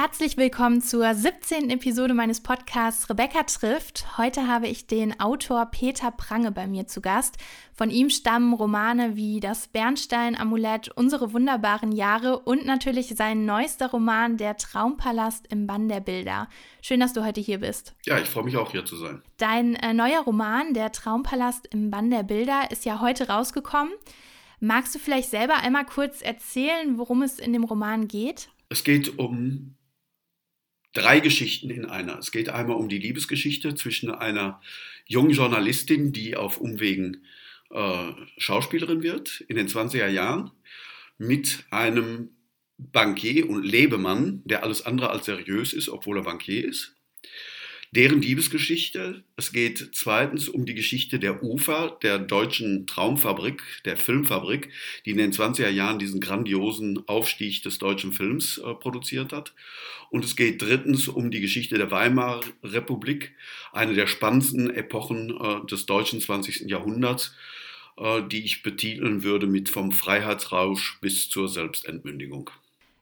Herzlich willkommen zur 17. Episode meines Podcasts Rebecca trifft. Heute habe ich den Autor Peter Prange bei mir zu Gast. Von ihm stammen Romane wie Das Bernstein-Amulett, Unsere wunderbaren Jahre und natürlich sein neuester Roman Der Traumpalast im Bann der Bilder. Schön, dass du heute hier bist. Ja, ich freue mich auch hier zu sein. Dein äh, neuer Roman Der Traumpalast im Bann der Bilder ist ja heute rausgekommen. Magst du vielleicht selber einmal kurz erzählen, worum es in dem Roman geht? Es geht um drei Geschichten in einer. Es geht einmal um die Liebesgeschichte zwischen einer jungen Journalistin, die auf Umwegen äh, Schauspielerin wird in den 20er Jahren, mit einem Bankier und Lebemann, der alles andere als seriös ist, obwohl er Bankier ist deren Liebesgeschichte. Es geht zweitens um die Geschichte der UFA, der deutschen Traumfabrik, der Filmfabrik, die in den 20er Jahren diesen grandiosen Aufstieg des deutschen Films äh, produziert hat. Und es geht drittens um die Geschichte der Weimarer Republik, eine der spannendsten Epochen äh, des deutschen 20. Jahrhunderts, äh, die ich betiteln würde mit vom Freiheitsrausch bis zur Selbstentmündigung.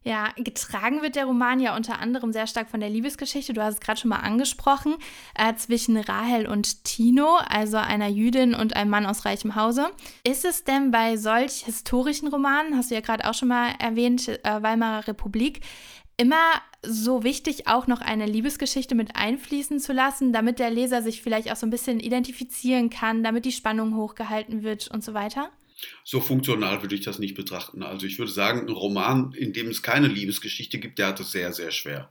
Ja, getragen wird der Roman ja unter anderem sehr stark von der Liebesgeschichte. Du hast es gerade schon mal angesprochen, äh, zwischen Rahel und Tino, also einer Jüdin und einem Mann aus reichem Hause. Ist es denn bei solch historischen Romanen, hast du ja gerade auch schon mal erwähnt, äh, Weimarer Republik, immer so wichtig, auch noch eine Liebesgeschichte mit einfließen zu lassen, damit der Leser sich vielleicht auch so ein bisschen identifizieren kann, damit die Spannung hochgehalten wird und so weiter? So funktional würde ich das nicht betrachten. Also ich würde sagen, ein Roman, in dem es keine Liebesgeschichte gibt, der hat es sehr, sehr schwer.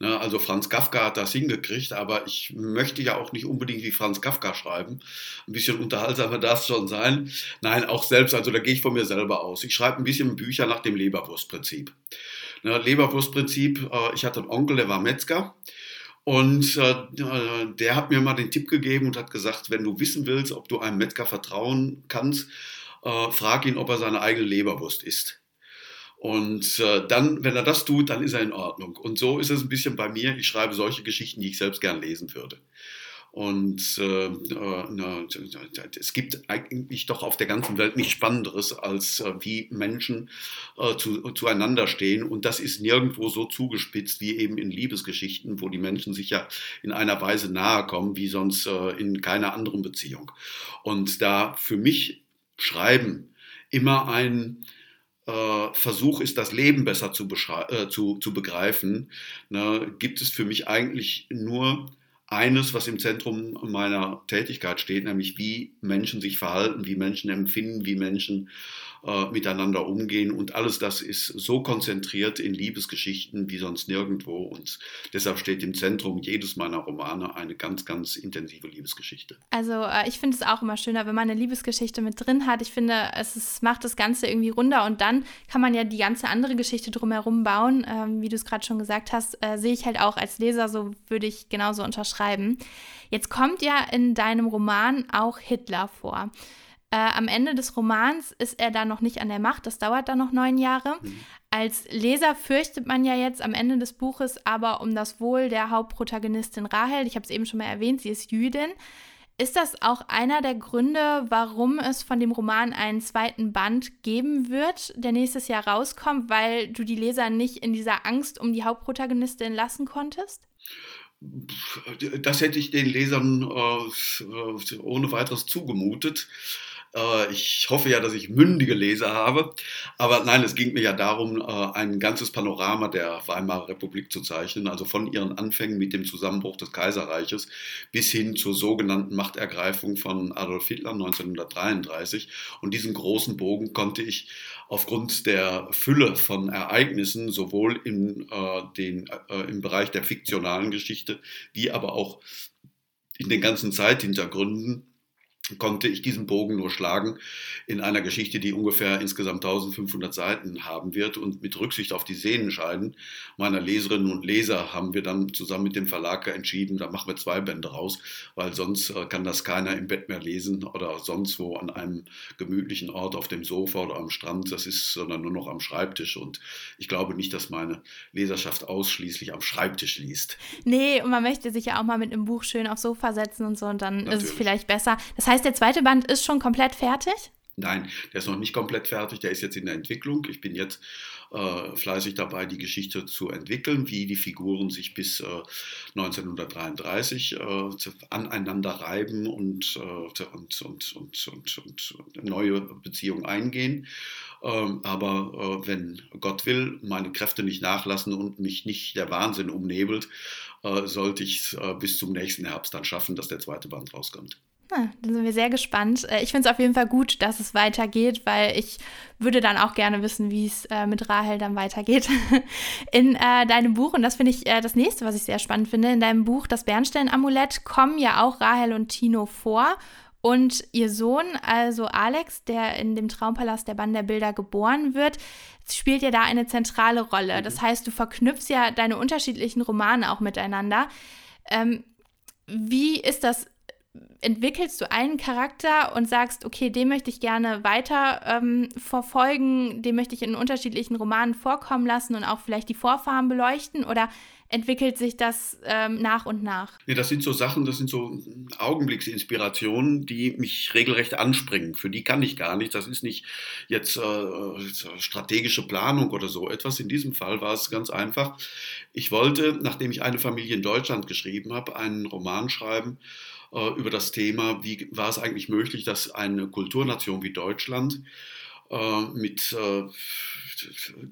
Ne, also Franz Kafka hat das hingekriegt, aber ich möchte ja auch nicht unbedingt wie Franz Kafka schreiben. Ein bisschen unterhaltsamer darf es schon sein. Nein, auch selbst, also da gehe ich von mir selber aus. Ich schreibe ein bisschen Bücher nach dem Leberwurstprinzip. Ne, Leberwurstprinzip, äh, ich hatte einen Onkel, der war Metzger. Und äh, der hat mir mal den Tipp gegeben und hat gesagt, wenn du wissen willst, ob du einem Metzger vertrauen kannst, äh, frag ihn, ob er seine eigene Leberwurst isst. Und äh, dann, wenn er das tut, dann ist er in Ordnung. Und so ist es ein bisschen bei mir. Ich schreibe solche Geschichten, die ich selbst gern lesen würde. Und äh, äh, es gibt eigentlich doch auf der ganzen Welt nichts Spannenderes, als äh, wie Menschen äh, zu, zueinander stehen. Und das ist nirgendwo so zugespitzt wie eben in Liebesgeschichten, wo die Menschen sich ja in einer Weise nahe kommen, wie sonst äh, in keiner anderen Beziehung. Und da für mich Schreiben immer ein äh, Versuch ist, das Leben besser zu, äh, zu, zu begreifen, ne, gibt es für mich eigentlich nur eines, was im Zentrum meiner Tätigkeit steht, nämlich wie Menschen sich verhalten, wie Menschen empfinden, wie Menschen äh, miteinander umgehen. Und alles das ist so konzentriert in Liebesgeschichten wie sonst nirgendwo. Und deshalb steht im Zentrum jedes meiner Romane eine ganz, ganz intensive Liebesgeschichte. Also äh, ich finde es auch immer schöner, wenn man eine Liebesgeschichte mit drin hat. Ich finde, es ist, macht das Ganze irgendwie runder und dann kann man ja die ganze andere Geschichte drumherum bauen. Ähm, wie du es gerade schon gesagt hast, äh, sehe ich halt auch als Leser, so würde ich genauso unterschreiben. Jetzt kommt ja in deinem Roman auch Hitler vor. Äh, am Ende des Romans ist er da noch nicht an der Macht, das dauert dann noch neun Jahre. Mhm. Als Leser fürchtet man ja jetzt am Ende des Buches aber um das Wohl der Hauptprotagonistin Rahel. Ich habe es eben schon mal erwähnt, sie ist Jüdin. Ist das auch einer der Gründe, warum es von dem Roman einen zweiten Band geben wird, der nächstes Jahr rauskommt, weil du die Leser nicht in dieser Angst um die Hauptprotagonistin lassen konntest? Das hätte ich den Lesern äh, ohne weiteres zugemutet. Äh, ich hoffe ja, dass ich mündige Leser habe. Aber nein, es ging mir ja darum, äh, ein ganzes Panorama der Weimarer Republik zu zeichnen, also von ihren Anfängen mit dem Zusammenbruch des Kaiserreiches bis hin zur sogenannten Machtergreifung von Adolf Hitler 1933. Und diesen großen Bogen konnte ich aufgrund der Fülle von Ereignissen sowohl in, äh, den, äh, im Bereich der fiktionalen Geschichte wie aber auch in den ganzen Zeithintergründen konnte ich diesen Bogen nur schlagen in einer Geschichte, die ungefähr insgesamt 1500 Seiten haben wird. Und mit Rücksicht auf die Sehnenscheiden meiner Leserinnen und Leser haben wir dann zusammen mit dem Verlag entschieden, da machen wir zwei Bände raus, weil sonst äh, kann das keiner im Bett mehr lesen oder sonst wo an einem gemütlichen Ort auf dem Sofa oder am Strand. Das ist, sondern nur noch am Schreibtisch. Und ich glaube nicht, dass meine Leserschaft ausschließlich am Schreibtisch liest. Nee, und man möchte sich ja auch mal mit einem Buch schön aufs Sofa setzen und so und dann Natürlich. ist es vielleicht besser. Das heißt, heißt, der zweite Band ist schon komplett fertig? Nein, der ist noch nicht komplett fertig, der ist jetzt in der Entwicklung. Ich bin jetzt äh, fleißig dabei, die Geschichte zu entwickeln, wie die Figuren sich bis äh, 1933 äh, aneinander reiben und, äh, und, und, und, und, neue Beziehungen eingehen. Ähm, aber äh, wenn Gott will, meine Kräfte nicht nachlassen und mich nicht der Wahnsinn umnebelt, äh, sollte ich es bis zum nächsten Herbst dann schaffen, dass der zweite Band rauskommt. Ah, dann sind wir sehr gespannt. Äh, ich finde es auf jeden Fall gut, dass es weitergeht, weil ich würde dann auch gerne wissen, wie es äh, mit Rahel dann weitergeht. In äh, deinem Buch, und das finde ich äh, das nächste, was ich sehr spannend finde, in deinem Buch Das Bernstein-Amulett kommen ja auch Rahel und Tino vor. Und ihr Sohn, also Alex, der in dem Traumpalast der Bann der Bilder geboren wird, spielt ja da eine zentrale Rolle. Das mhm. heißt, du verknüpfst ja deine unterschiedlichen Romane auch miteinander. Ähm, wie ist das entwickelst du einen Charakter und sagst, okay, den möchte ich gerne weiter ähm, verfolgen, den möchte ich in unterschiedlichen Romanen vorkommen lassen und auch vielleicht die Vorfahren beleuchten oder entwickelt sich das ähm, nach und nach? Nee, das sind so Sachen, das sind so Augenblicksinspirationen, die mich regelrecht anspringen. Für die kann ich gar nicht. Das ist nicht jetzt äh, strategische Planung oder so etwas. In diesem Fall war es ganz einfach. Ich wollte, nachdem ich eine Familie in Deutschland geschrieben habe, einen Roman schreiben, über das Thema, wie war es eigentlich möglich, dass eine Kulturnation wie Deutschland äh, mit äh,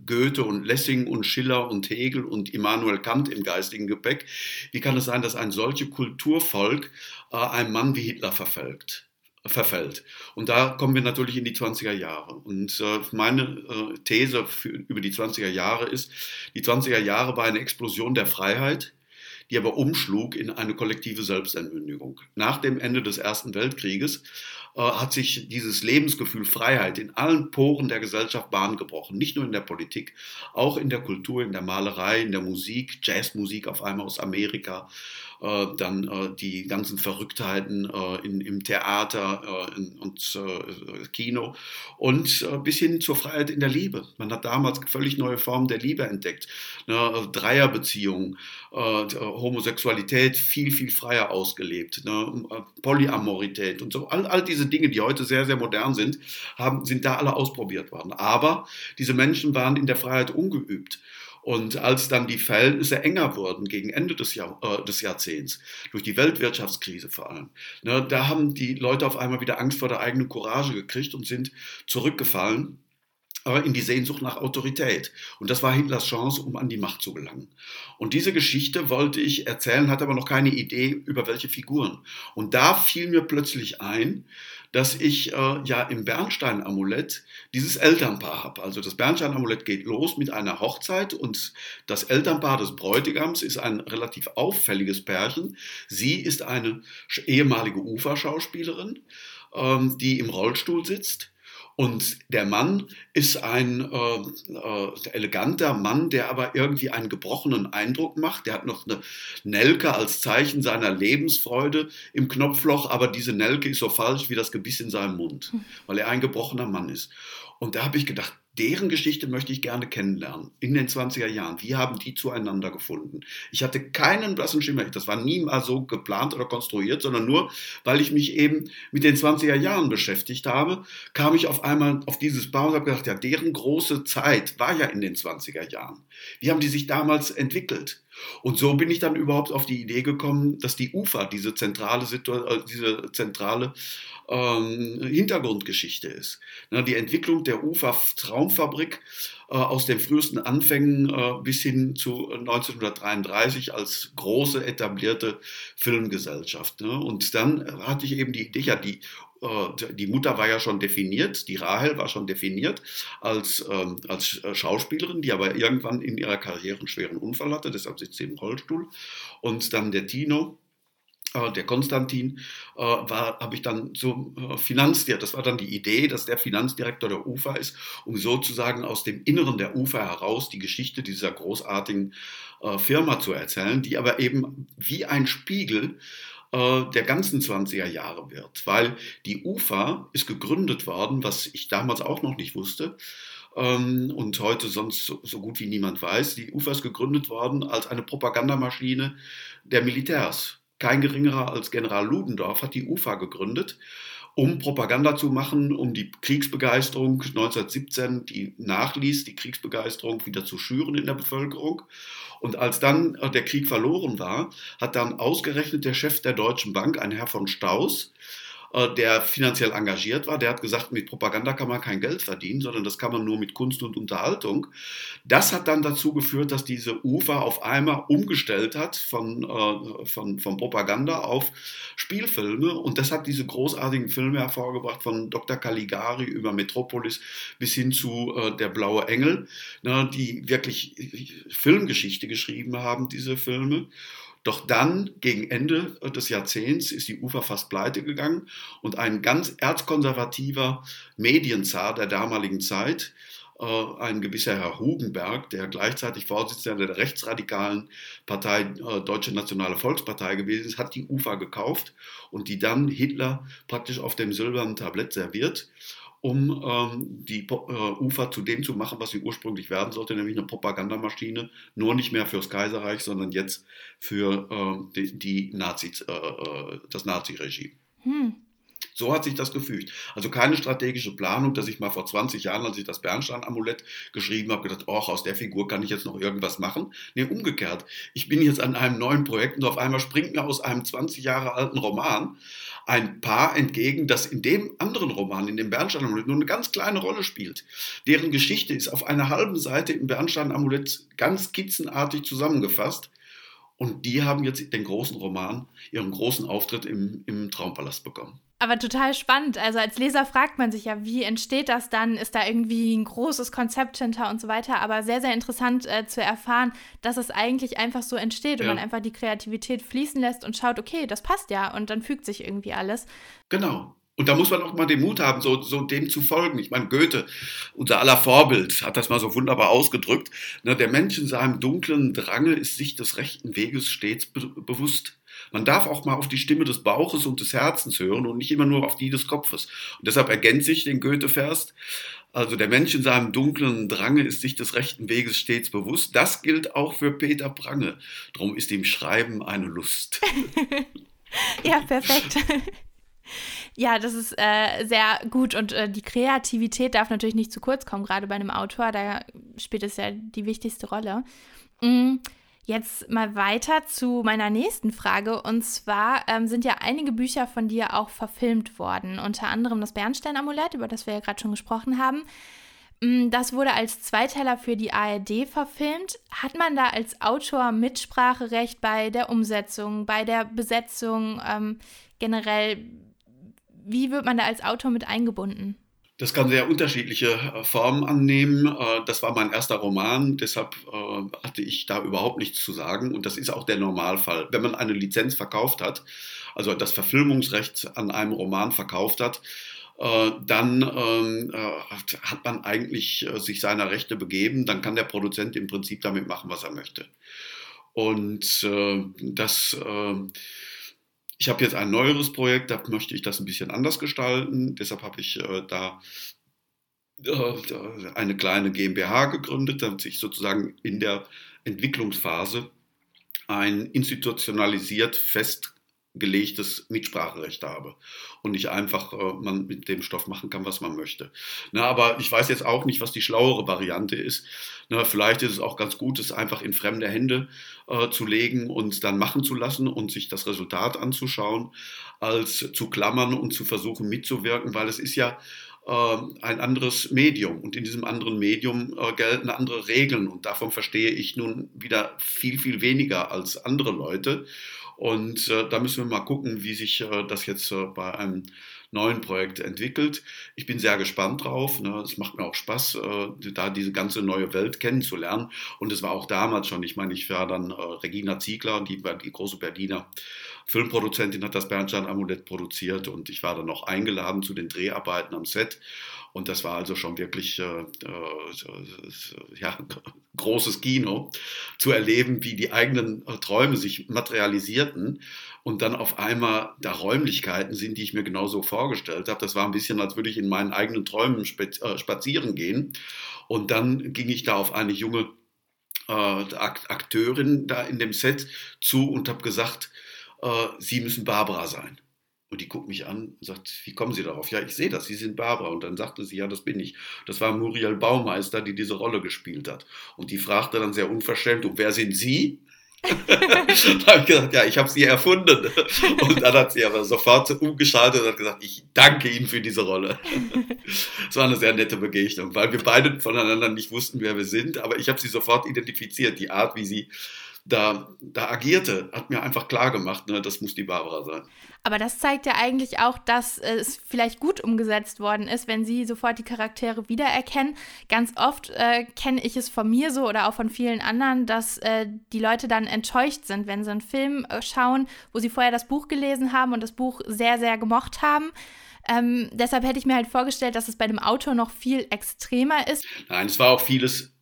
Goethe und Lessing und Schiller und Hegel und Immanuel Kant im geistigen Gepäck, wie kann es sein, dass ein solches Kulturvolk einem Mann wie Hitler verfällt? verfällt. Und da kommen wir natürlich in die 20er Jahre. Und äh, meine äh, These für, über die 20er Jahre ist, die 20er Jahre war eine Explosion der Freiheit, die aber umschlug in eine kollektive Selbstentmündigung. Nach dem Ende des Ersten Weltkrieges äh, hat sich dieses Lebensgefühl Freiheit in allen Poren der Gesellschaft Bahn gebrochen. Nicht nur in der Politik, auch in der Kultur, in der Malerei, in der Musik, Jazzmusik auf einmal aus Amerika, dann äh, die ganzen Verrücktheiten äh, in, im Theater äh, in, und äh, Kino und bis hin zur Freiheit in der Liebe. Man hat damals völlig neue Formen der Liebe entdeckt. Ne? Dreierbeziehungen, Homosexualität viel, viel freier ausgelebt, ne? Polyamorität und so. All, all diese Dinge, die heute sehr, sehr modern sind, haben, sind da alle ausprobiert worden. Aber diese Menschen waren in der Freiheit ungeübt. Und als dann die Verhältnisse enger wurden gegen Ende des, Jahr, äh, des Jahrzehnts, durch die Weltwirtschaftskrise vor allem, ne, da haben die Leute auf einmal wieder Angst vor der eigenen Courage gekriegt und sind zurückgefallen in die Sehnsucht nach Autorität. Und das war Hitlers Chance, um an die Macht zu gelangen. Und diese Geschichte wollte ich erzählen, hatte aber noch keine Idee über welche Figuren. Und da fiel mir plötzlich ein, dass ich äh, ja im Bernstein-Amulett dieses Elternpaar habe. Also das Bernstein-Amulett geht los mit einer Hochzeit und das Elternpaar des Bräutigams ist ein relativ auffälliges Pärchen. Sie ist eine ehemalige Uferschauspielerin, ähm, die im Rollstuhl sitzt und der Mann ist ein äh, äh, eleganter Mann, der aber irgendwie einen gebrochenen Eindruck macht. Der hat noch eine Nelke als Zeichen seiner Lebensfreude im Knopfloch, aber diese Nelke ist so falsch wie das Gebiss in seinem Mund, hm. weil er ein gebrochener Mann ist. Und da habe ich gedacht, deren Geschichte möchte ich gerne kennenlernen in den 20er Jahren. Wie haben die zueinander gefunden? Ich hatte keinen blassen Schimmer. Das war nie mal so geplant oder konstruiert, sondern nur, weil ich mich eben mit den 20er Jahren beschäftigt habe, kam ich auf einmal auf dieses Paar und habe gedacht, ja, deren große Zeit war ja in den 20er Jahren. Wie haben die sich damals entwickelt? Und so bin ich dann überhaupt auf die Idee gekommen, dass die UFA diese zentrale, äh, diese zentrale ähm, Hintergrundgeschichte ist. Na, die Entwicklung der UFA-Traumfabrik äh, aus den frühesten Anfängen äh, bis hin zu 1933 als große etablierte Filmgesellschaft. Ne? Und dann hatte ich eben die Idee, ja, die äh, die Mutter war ja schon definiert, die Rahel war schon definiert als, ähm, als Schauspielerin, die aber irgendwann in ihrer Karriere einen schweren Unfall hatte, deshalb sitzt sie im Rollstuhl. Und dann der Tino, äh, der Konstantin, äh, war, habe ich dann so äh, Finanzdirektor, das war dann die Idee, dass der Finanzdirektor der UFA ist, um sozusagen aus dem Inneren der UFA heraus die Geschichte dieser großartigen äh, Firma zu erzählen, die aber eben wie ein Spiegel äh, der ganzen 20er Jahre wird, weil die UFA ist gegründet worden, was ich damals auch noch nicht wusste, ähm, und heute sonst so, so, gut wie niemand weiß. Die UFA ist gegründet worden als eine Propagandamaschine der Militärs. Kein geringerer als General Ludendorff hat die UFA gegründet, um Propaganda zu machen, um die Kriegsbegeisterung 1917, die nachließ, die Kriegsbegeisterung wieder zu schüren in der Bevölkerung. Und als dann äh, der Krieg verloren war, hat dann ausgerechnet der Chef der Deutschen Bank, ein Herr von Staus, der finanziell engagiert war, der hat gesagt, mit Propaganda kann man kein Geld verdienen, sondern das kann man nur mit Kunst und Unterhaltung. Das hat dann dazu geführt, dass diese UFA auf einmal umgestellt hat von, äh, von, von Propaganda auf Spielfilme und das hat diese großartigen Filme hervorgebracht von Dr. Caligari über Metropolis bis hin zu äh, Der blaue Engel, ne, die wirklich Filmgeschichte geschrieben haben, diese Filme. Doch dann, gegen Ende des Jahrzehnts, ist die UFA fast pleite gegangen und ein ganz erzkonservativer Medienzar der damaligen Zeit, äh, ein gewisser Herr Hugenberg, der gleichzeitig Vorsitzender der rechtsradikalen Partei äh, Deutsche Nationale Volkspartei gewesen ist, hat die UFA gekauft und die dann Hitler praktisch auf dem silbernen Tablett serviert um ähm, die äh, Ufer zu dem zu machen, was sie ursprünglich werden sollte, nämlich eine Propagandamaschine, nur nicht mehr fürs Kaiserreich, sondern jetzt für äh, die, die Nazis, äh, äh, das Naziregime. Hm. So hat sich das gefügt. Also keine strategische Planung, dass ich mal vor 20 Jahren, als ich das Bernstein-Amulett geschrieben habe, gedacht, oh, aus der Figur kann ich jetzt noch irgendwas machen. Nee, umgekehrt. Ich bin jetzt an einem neuen Projekt und auf einmal springt mir aus einem 20 Jahre alten Roman ein Paar entgegen, das in dem anderen Roman, in dem Bernstein-Amulett, nur eine ganz kleine Rolle spielt. Deren Geschichte ist auf einer halben Seite im Bernstein-Amulett ganz skizzenartig zusammengefasst. Und die haben jetzt den großen Roman, ihren großen Auftritt im, im Traumpalast bekommen. Aber total spannend. Also als Leser fragt man sich ja, wie entsteht das dann? Ist da irgendwie ein großes Konzept hinter und so weiter? Aber sehr, sehr interessant äh, zu erfahren, dass es eigentlich einfach so entsteht und man einfach die Kreativität fließen lässt und schaut, okay, das passt ja und dann fügt sich irgendwie alles. Genau. Und da muss man auch mal den Mut haben, so, so dem zu folgen. Ich meine, Goethe, unser aller Vorbild, hat das mal so wunderbar ausgedrückt. Ne, der Mensch in seinem dunklen Drange ist sich des rechten Weges stets be bewusst. Man darf auch mal auf die Stimme des Bauches und des Herzens hören und nicht immer nur auf die des Kopfes. Und deshalb ergänze ich den Goethe-Vers. Also der Mensch in seinem dunklen Drange ist sich des rechten Weges stets bewusst. Das gilt auch für Peter Prange. Drum ist ihm Schreiben eine Lust. ja, perfekt. Ja, das ist äh, sehr gut und äh, die Kreativität darf natürlich nicht zu kurz kommen, gerade bei einem Autor. Da spielt es ja die wichtigste Rolle. Mhm. Jetzt mal weiter zu meiner nächsten Frage. Und zwar ähm, sind ja einige Bücher von dir auch verfilmt worden. Unter anderem das Bernstein-Amulett, über das wir ja gerade schon gesprochen haben. Mm, das wurde als Zweiteiler für die ARD verfilmt. Hat man da als Autor Mitspracherecht bei der Umsetzung, bei der Besetzung ähm, generell? Wie wird man da als Autor mit eingebunden? Das kann sehr unterschiedliche äh, Formen annehmen. Äh, das war mein erster Roman, deshalb äh, hatte ich da überhaupt nichts zu sagen. Und das ist auch der Normalfall. Wenn man eine Lizenz verkauft hat, also das Verfilmungsrecht an einem Roman verkauft hat, dann ähm, hat man eigentlich sich seiner Rechte begeben. Dann kann der Produzent im Prinzip damit machen, was er möchte. Und das ich habe jetzt ein neueres Projekt, da möchte ich das ein bisschen anders gestalten. Deshalb habe ich äh, da äh, eine kleine GmbH gegründet, damit ich sozusagen in der Entwicklungsphase ein institutionalisiert fest gelegtes Mitspracherecht habe und nicht einfach äh, man mit dem Stoff machen kann, was man möchte. Na, aber ich weiß jetzt auch nicht, was die schlauere Variante ist. Na, vielleicht ist es auch ganz gut, es einfach in fremde Hände äh, zu legen und dann machen zu lassen und sich das Resultat anzuschauen, als zu klammern und zu versuchen mitzuwirken, weil es ist ja äh, ein anderes Medium und in diesem anderen Medium äh, gelten andere Regeln und davon verstehe ich nun wieder viel, viel weniger als andere Leute. Und äh, da müssen wir mal gucken, wie sich äh, das jetzt äh, bei einem neuen Projekt entwickelt. Ich bin sehr gespannt drauf. Ne? Es macht mir auch Spaß, äh, da diese ganze neue Welt kennenzulernen. Und es war auch damals schon, ich meine, ich war dann äh, Regina Ziegler, die, die große Berliner Filmproduzentin, hat das Bernstein-Amulett produziert und ich war dann noch eingeladen zu den Dreharbeiten am Set. Und das war also schon wirklich äh, äh, ja, großes Kino, zu erleben, wie die eigenen Träume sich materialisierten und dann auf einmal da Räumlichkeiten sind, die ich mir genauso vorgestellt habe. Das war ein bisschen, als würde ich in meinen eigenen Träumen äh, spazieren gehen. Und dann ging ich da auf eine junge äh, Akteurin da in dem Set zu und habe gesagt, äh, Sie müssen Barbara sein. Und die guckt mich an und sagt, wie kommen Sie darauf? Ja, ich sehe das, Sie sind Barbara. Und dann sagte sie, ja, das bin ich. Das war Muriel Baumeister, die diese Rolle gespielt hat. Und die fragte dann sehr unverschämt, und wer sind Sie? Da habe ich gesagt, ja, ich habe sie erfunden. Und dann hat sie aber sofort umgeschaltet und hat gesagt, ich danke Ihnen für diese Rolle. Es war eine sehr nette Begegnung, weil wir beide voneinander nicht wussten, wer wir sind, aber ich habe sie sofort identifiziert, die Art, wie sie da, da agierte, hat mir einfach klar gemacht, ne, das muss die Barbara sein. Aber das zeigt ja eigentlich auch, dass es vielleicht gut umgesetzt worden ist, wenn sie sofort die Charaktere wiedererkennen. Ganz oft äh, kenne ich es von mir so oder auch von vielen anderen, dass äh, die Leute dann enttäuscht sind, wenn sie einen Film äh, schauen, wo sie vorher das Buch gelesen haben und das Buch sehr, sehr gemocht haben. Ähm, deshalb hätte ich mir halt vorgestellt, dass es bei dem Autor noch viel extremer ist. Nein, es war auch vieles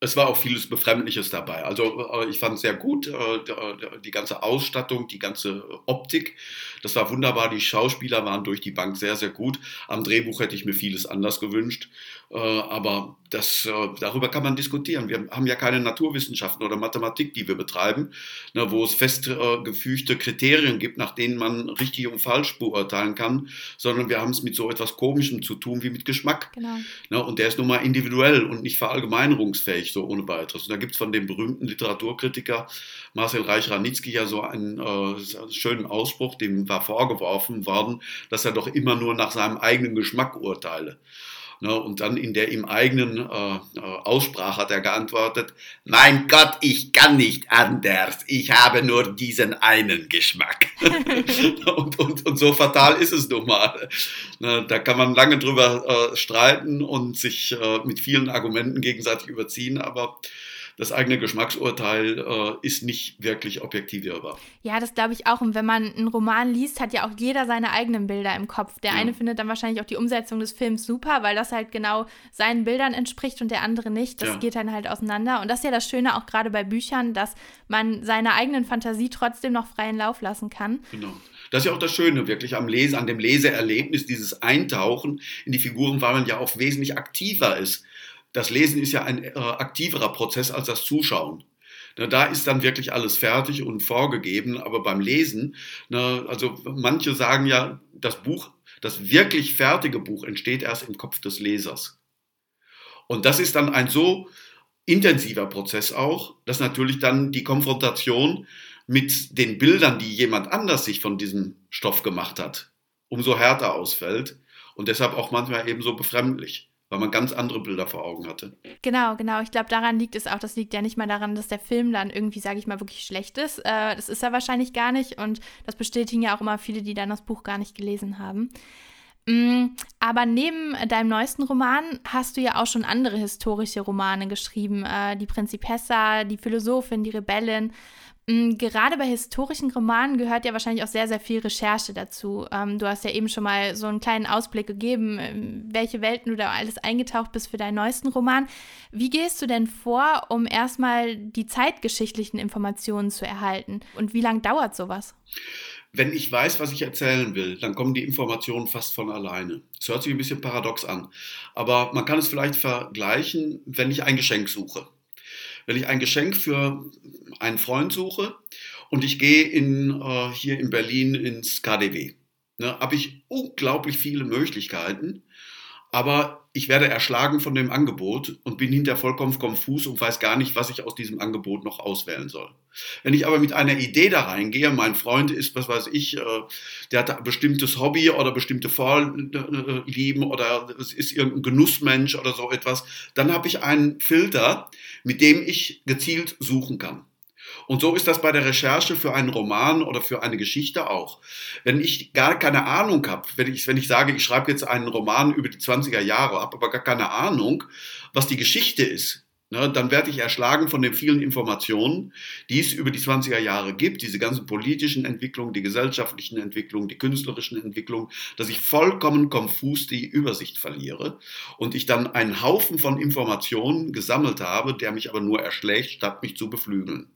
es war auch vieles Befremdliches dabei. Also äh, ich fand es sehr gut, äh, die ganze Ausstattung, die ganze Optik. Das war wunderbar. Die Schauspieler waren durch die Bank sehr, sehr gut. Am Drehbuch hätte ich mir vieles anders gewünscht. Äh, aber das, darüber kann man diskutieren. Wir haben ja keine Naturwissenschaften oder Mathematik, die wir betreiben, ne, wo es festgefügte Kriterien gibt, nach denen man richtig und falsch beurteilen kann, sondern wir haben es mit so etwas Komischem zu tun wie mit Geschmack. Genau. Ne, und der ist nun mal individuell und nicht verallgemeinerungsfähig so ohne weiteres. Und da gibt es von dem berühmten Literaturkritiker Marcel Reich-Ranitzky ja so einen äh, schönen Ausspruch, dem war vorgeworfen worden, dass er doch immer nur nach seinem eigenen Geschmack urteile. Ne, und dann in der ihm eigenen äh, äh, Aussprache hat er geantwortet, mein Gott, ich kann nicht anders, ich habe nur diesen einen Geschmack. und, und, und, so fatal ist es nun mal. Ne, da kann man lange drüber äh, streiten und sich äh, mit vielen Argumenten gegenseitig überziehen, aber das eigene Geschmacksurteil äh, ist nicht wirklich objektivierbar. Ja, das glaube ich auch. Und wenn man einen Roman liest, hat ja auch jeder seine eigenen Bilder im Kopf. Der ja. eine findet dann wahrscheinlich auch die Umsetzung des Films super, weil das halt genau seinen Bildern entspricht und der andere nicht. Das ja. geht dann halt auseinander. Und das ist ja das Schöne auch gerade bei Büchern, dass man seiner eigenen Fantasie trotzdem noch freien Lauf lassen kann. Genau. Das ist ja auch das Schöne, wirklich am Lesen, an dem Leseerlebnis, dieses Eintauchen in die Figuren, weil man ja auch wesentlich aktiver ist das Lesen ist ja ein äh, aktiverer Prozess als das Zuschauen. Na, da ist dann wirklich alles fertig und vorgegeben, aber beim Lesen, na, also manche sagen ja, das Buch, das wirklich fertige Buch entsteht erst im Kopf des Lesers. Und das ist dann ein so intensiver Prozess auch, dass natürlich dann die Konfrontation mit den Bildern, die jemand anders sich von diesem Stoff gemacht hat, umso härter ausfällt und deshalb auch manchmal eben so befremdlich weil man ganz andere Bilder vor Augen hatte. Genau, genau. Ich glaube, daran liegt es auch. Das liegt ja nicht mal daran, dass der Film dann irgendwie, sage ich mal, wirklich schlecht ist. Äh, das ist er wahrscheinlich gar nicht. Und das bestätigen ja auch immer viele, die dann das Buch gar nicht gelesen haben. Mm, aber neben deinem neuesten Roman hast du ja auch schon andere historische Romane geschrieben. Äh, die Prinzipessa, die Philosophin, die Rebellin. Mm, gerade bei historischen Romanen gehört ja wahrscheinlich auch sehr, sehr viel Recherche dazu. Ähm, du hast ja eben schon mal so einen kleinen Ausblick gegeben, ähm, welche Welten du da alles eingetaucht bist für deinen neuesten Roman. Wie gehst du denn vor, um erstmal die zeitgeschichtlichen Informationen zu erhalten? Und wie lange dauert sowas? Wenn ich weiß, was ich erzählen will, dann kommen die Informationen fast von alleine. Es hört sich ein bisschen paradox an, aber man kann es vielleicht vergleichen, wenn ich ein Geschenk suche wenn ich ein Geschenk für einen Freund suche und ich gehe in, äh, hier in Berlin ins KDW, ne, habe ich unglaublich viele Möglichkeiten, aber ich werde erschlagen von dem Angebot und bin hinter vollkommen konfus und weiß gar nicht, was ich aus diesem Angebot noch auswählen soll. Wenn ich aber mit einer Idee da reingehe, mein Freund ist, was weiß ich, äh, der hat ein bestimmtes Hobby oder bestimmte Vorlieben oder es ist irgendein Genussmensch oder so etwas, dann habe ich einen Filter, mit dem ich gezielt suchen kann. Und so ist das bei der Recherche für einen Roman oder für eine Geschichte auch. Wenn ich gar keine Ahnung habe, wenn ich, wenn ich sage, ich schreibe jetzt einen Roman über die 20er Jahre, habe aber gar keine Ahnung, was die Geschichte ist, Ne, dann werde ich erschlagen von den vielen Informationen, die es über die 20er Jahre gibt, diese ganzen politischen Entwicklungen, die gesellschaftlichen Entwicklungen, die künstlerischen Entwicklungen, dass ich vollkommen konfus die Übersicht verliere und ich dann einen Haufen von Informationen gesammelt habe, der mich aber nur erschlägt, statt mich zu beflügeln.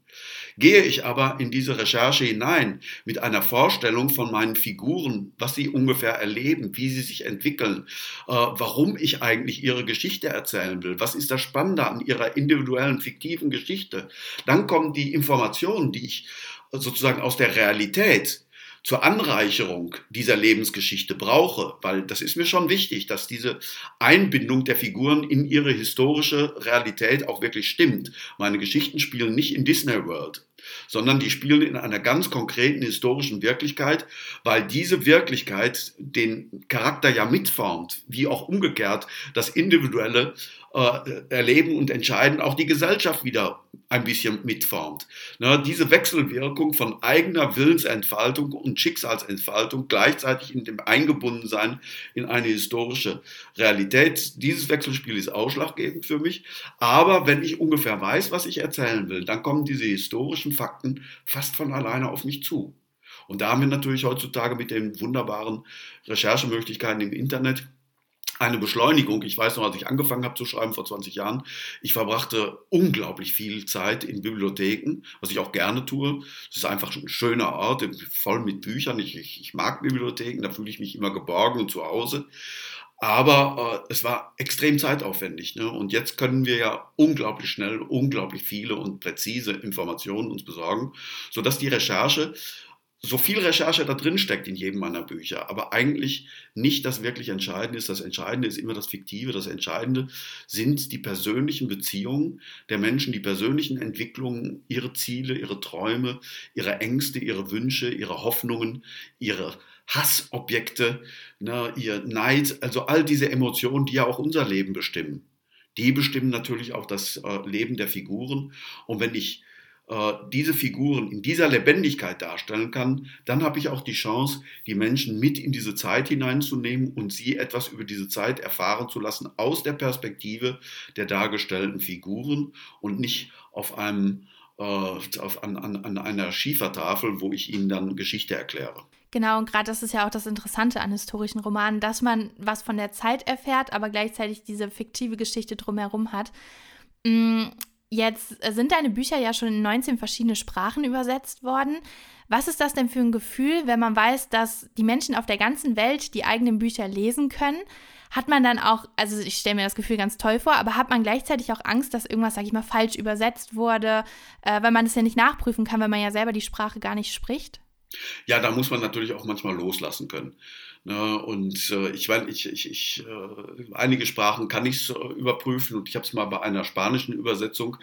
Gehe ich aber in diese Recherche hinein mit einer Vorstellung von meinen Figuren, was sie ungefähr erleben, wie sie sich entwickeln, äh, warum ich eigentlich ihre Geschichte erzählen will, was ist das Spannende an ihrer individuellen, fiktiven Geschichte, dann kommen die Informationen, die ich sozusagen aus der Realität zur Anreicherung dieser Lebensgeschichte brauche, weil das ist mir schon wichtig, dass diese Einbindung der Figuren in ihre historische Realität auch wirklich stimmt. Meine Geschichten spielen nicht in Disney World, sondern die spielen in einer ganz konkreten historischen Wirklichkeit, weil diese Wirklichkeit den Charakter ja mitformt, wie auch umgekehrt das individuelle erleben und entscheiden, auch die Gesellschaft wieder ein bisschen mitformt. Ne, diese Wechselwirkung von eigener Willensentfaltung und Schicksalsentfaltung gleichzeitig in dem Eingebundensein in eine historische Realität, dieses Wechselspiel ist ausschlaggebend für mich. Aber wenn ich ungefähr weiß, was ich erzählen will, dann kommen diese historischen Fakten fast von alleine auf mich zu. Und da haben wir natürlich heutzutage mit den wunderbaren Recherchemöglichkeiten im Internet eine Beschleunigung. Ich weiß noch, als ich angefangen habe zu schreiben vor 20 Jahren, ich verbrachte unglaublich viel Zeit in Bibliotheken, was ich auch gerne tue. Es ist einfach ein schöner Ort, voll mit Büchern. Ich, ich, ich mag Bibliotheken, da fühle ich mich immer geborgen und zu Hause. Aber äh, es war extrem zeitaufwendig. Ne? Und jetzt können wir ja unglaublich schnell, unglaublich viele und präzise Informationen uns besorgen, sodass die Recherche so viel Recherche da drin steckt in jedem meiner Bücher, aber eigentlich nicht das wirklich Entscheidende ist. Das Entscheidende ist immer das Fiktive. Das Entscheidende sind die persönlichen Beziehungen der Menschen, die persönlichen Entwicklungen, ihre Ziele, ihre Träume, ihre Ängste, ihre Wünsche, ihre Hoffnungen, ihre Hassobjekte, ne, ihr Neid, also all diese Emotionen, die ja auch unser Leben bestimmen. Die bestimmen natürlich auch das äh, Leben der Figuren. Und wenn ich diese Figuren in dieser Lebendigkeit darstellen kann, dann habe ich auch die Chance, die Menschen mit in diese Zeit hineinzunehmen und sie etwas über diese Zeit erfahren zu lassen aus der Perspektive der dargestellten Figuren und nicht auf einem äh, auf, an, an, an einer Schiefertafel, wo ich ihnen dann Geschichte erkläre. Genau, und gerade das ist ja auch das Interessante an historischen Romanen, dass man was von der Zeit erfährt, aber gleichzeitig diese fiktive Geschichte drumherum hat. Mm, Jetzt sind deine Bücher ja schon in 19 verschiedene Sprachen übersetzt worden. Was ist das denn für ein Gefühl, wenn man weiß, dass die Menschen auf der ganzen Welt die eigenen Bücher lesen können? Hat man dann auch, also ich stelle mir das Gefühl ganz toll vor, aber hat man gleichzeitig auch Angst, dass irgendwas, sag ich mal, falsch übersetzt wurde, äh, weil man es ja nicht nachprüfen kann, weil man ja selber die Sprache gar nicht spricht? Ja, da muss man natürlich auch manchmal loslassen können. Ne? Und äh, ich meine, ich, ich, ich äh, einige Sprachen kann ich äh, überprüfen und ich habe es mal bei einer spanischen Übersetzung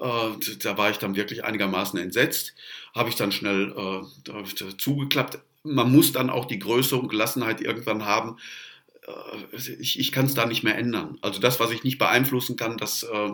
äh, da war ich dann wirklich einigermaßen entsetzt, habe ich dann schnell äh, zugeklappt. Man muss dann auch die Größe und Gelassenheit irgendwann haben, ich, ich kann es da nicht mehr ändern. Also das, was ich nicht beeinflussen kann, das, äh,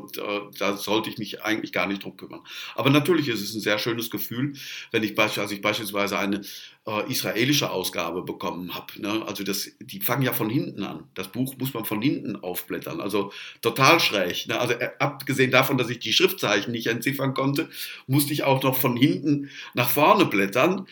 da sollte ich mich eigentlich gar nicht drum kümmern. Aber natürlich ist es ein sehr schönes Gefühl, wenn ich, als ich beispielsweise eine äh, israelische Ausgabe bekommen habe. Ne? Also das, die fangen ja von hinten an. Das Buch muss man von hinten aufblättern. Also total schräg. Ne? Also äh, abgesehen davon, dass ich die Schriftzeichen nicht entziffern konnte, musste ich auch noch von hinten nach vorne blättern.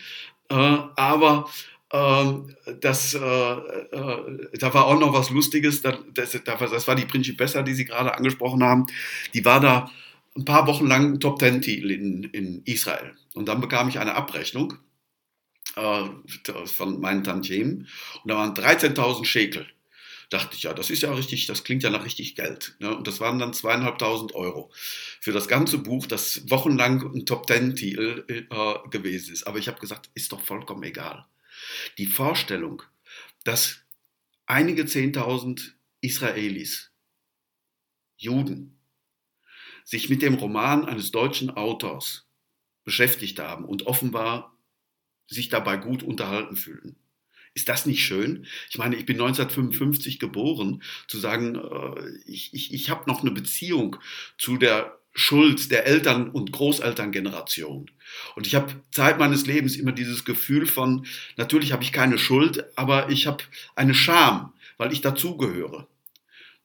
Äh, aber ähm, das, äh, äh, da war auch noch was Lustiges. Das, das, das war die Principessa, die Sie gerade angesprochen haben. Die war da ein paar Wochen lang Top Ten Titel in, in Israel. Und dann bekam ich eine Abrechnung äh, von meinen Tantiemen und da waren 13.000 Schekel. Dachte ich, ja, das ist ja richtig, das klingt ja nach richtig Geld. Ne? Und das waren dann zweieinhalbtausend Euro für das ganze Buch, das wochenlang ein Top Ten Titel äh, gewesen ist. Aber ich habe gesagt, ist doch vollkommen egal. Die Vorstellung, dass einige Zehntausend Israelis, Juden, sich mit dem Roman eines deutschen Autors beschäftigt haben und offenbar sich dabei gut unterhalten fühlen. Ist das nicht schön? Ich meine, ich bin 1955 geboren, zu sagen, äh, ich, ich, ich habe noch eine Beziehung zu der Schuld der Eltern- und Großelterngeneration. Und ich habe Zeit meines Lebens immer dieses Gefühl von, natürlich habe ich keine Schuld, aber ich habe eine Scham, weil ich dazugehöre.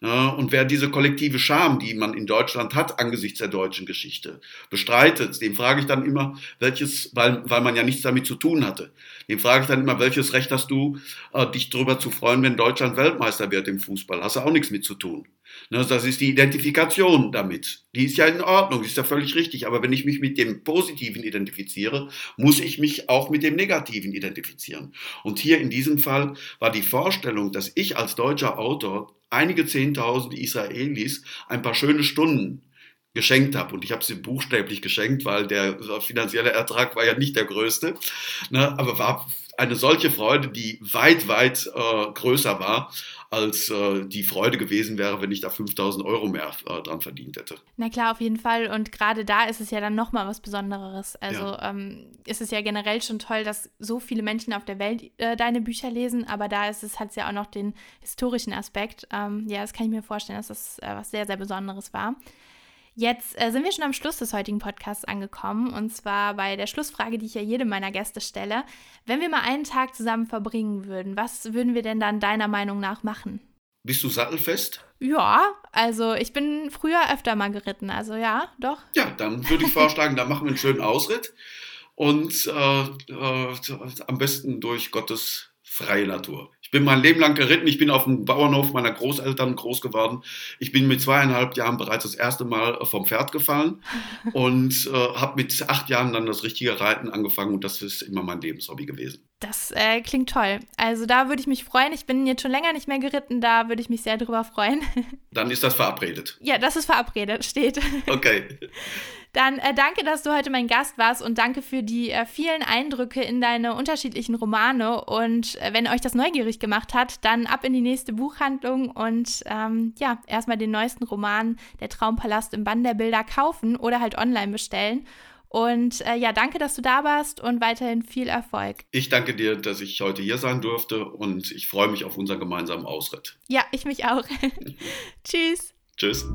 Und wer diese kollektive Scham, die man in Deutschland hat angesichts der deutschen Geschichte, bestreitet, dem frage ich dann immer, welches, weil, weil man ja nichts damit zu tun hatte, dem frage ich dann immer, welches Recht hast du, äh, dich darüber zu freuen, wenn Deutschland Weltmeister wird im Fußball? Hast du auch nichts mit zu tun. Ne, das ist die Identifikation damit. Die ist ja in Ordnung, ist ja völlig richtig. Aber wenn ich mich mit dem Positiven identifiziere, muss ich mich auch mit dem Negativen identifizieren. Und hier in diesem Fall war die Vorstellung, dass ich als deutscher Autor einige Zehntausend Israelis ein paar schöne Stunden geschenkt habe. Und ich habe sie buchstäblich geschenkt, weil der finanzielle Ertrag war ja nicht der größte. Ne, aber war eine solche Freude, die weit, weit äh, größer war, als äh, die Freude gewesen wäre, wenn ich da 5000 Euro mehr äh, dran verdient hätte. Na klar, auf jeden Fall. Und gerade da ist es ja dann nochmal was Besonderes. Also ja. ähm, ist es ja generell schon toll, dass so viele Menschen auf der Welt äh, deine Bücher lesen, aber da ist es, hat es ja auch noch den historischen Aspekt. Ähm, ja, das kann ich mir vorstellen, dass das äh, was sehr, sehr Besonderes war. Jetzt äh, sind wir schon am Schluss des heutigen Podcasts angekommen und zwar bei der Schlussfrage, die ich ja jedem meiner Gäste stelle. Wenn wir mal einen Tag zusammen verbringen würden, was würden wir denn dann deiner Meinung nach machen? Bist du sattelfest? Ja, also ich bin früher öfter mal geritten, also ja, doch. Ja, dann würde ich vorschlagen, da machen wir einen schönen Ausritt und äh, äh, am besten durch Gottes freie Natur. Ich bin mein Leben lang geritten. Ich bin auf dem Bauernhof meiner Großeltern groß geworden. Ich bin mit zweieinhalb Jahren bereits das erste Mal vom Pferd gefallen und äh, habe mit acht Jahren dann das richtige Reiten angefangen und das ist immer mein Lebenshobby gewesen. Das äh, klingt toll. Also da würde ich mich freuen. Ich bin jetzt schon länger nicht mehr geritten, da würde ich mich sehr drüber freuen. Dann ist das verabredet. Ja, das ist verabredet, steht. Okay. Dann äh, danke, dass du heute mein Gast warst und danke für die äh, vielen Eindrücke in deine unterschiedlichen Romane. Und äh, wenn euch das neugierig gemacht hat, dann ab in die nächste Buchhandlung und ähm, ja, erstmal den neuesten Roman Der Traumpalast im Bann der Bilder kaufen oder halt online bestellen. Und äh, ja, danke, dass du da warst und weiterhin viel Erfolg. Ich danke dir, dass ich heute hier sein durfte und ich freue mich auf unseren gemeinsamen Ausritt. Ja, ich mich auch. Tschüss. Tschüss.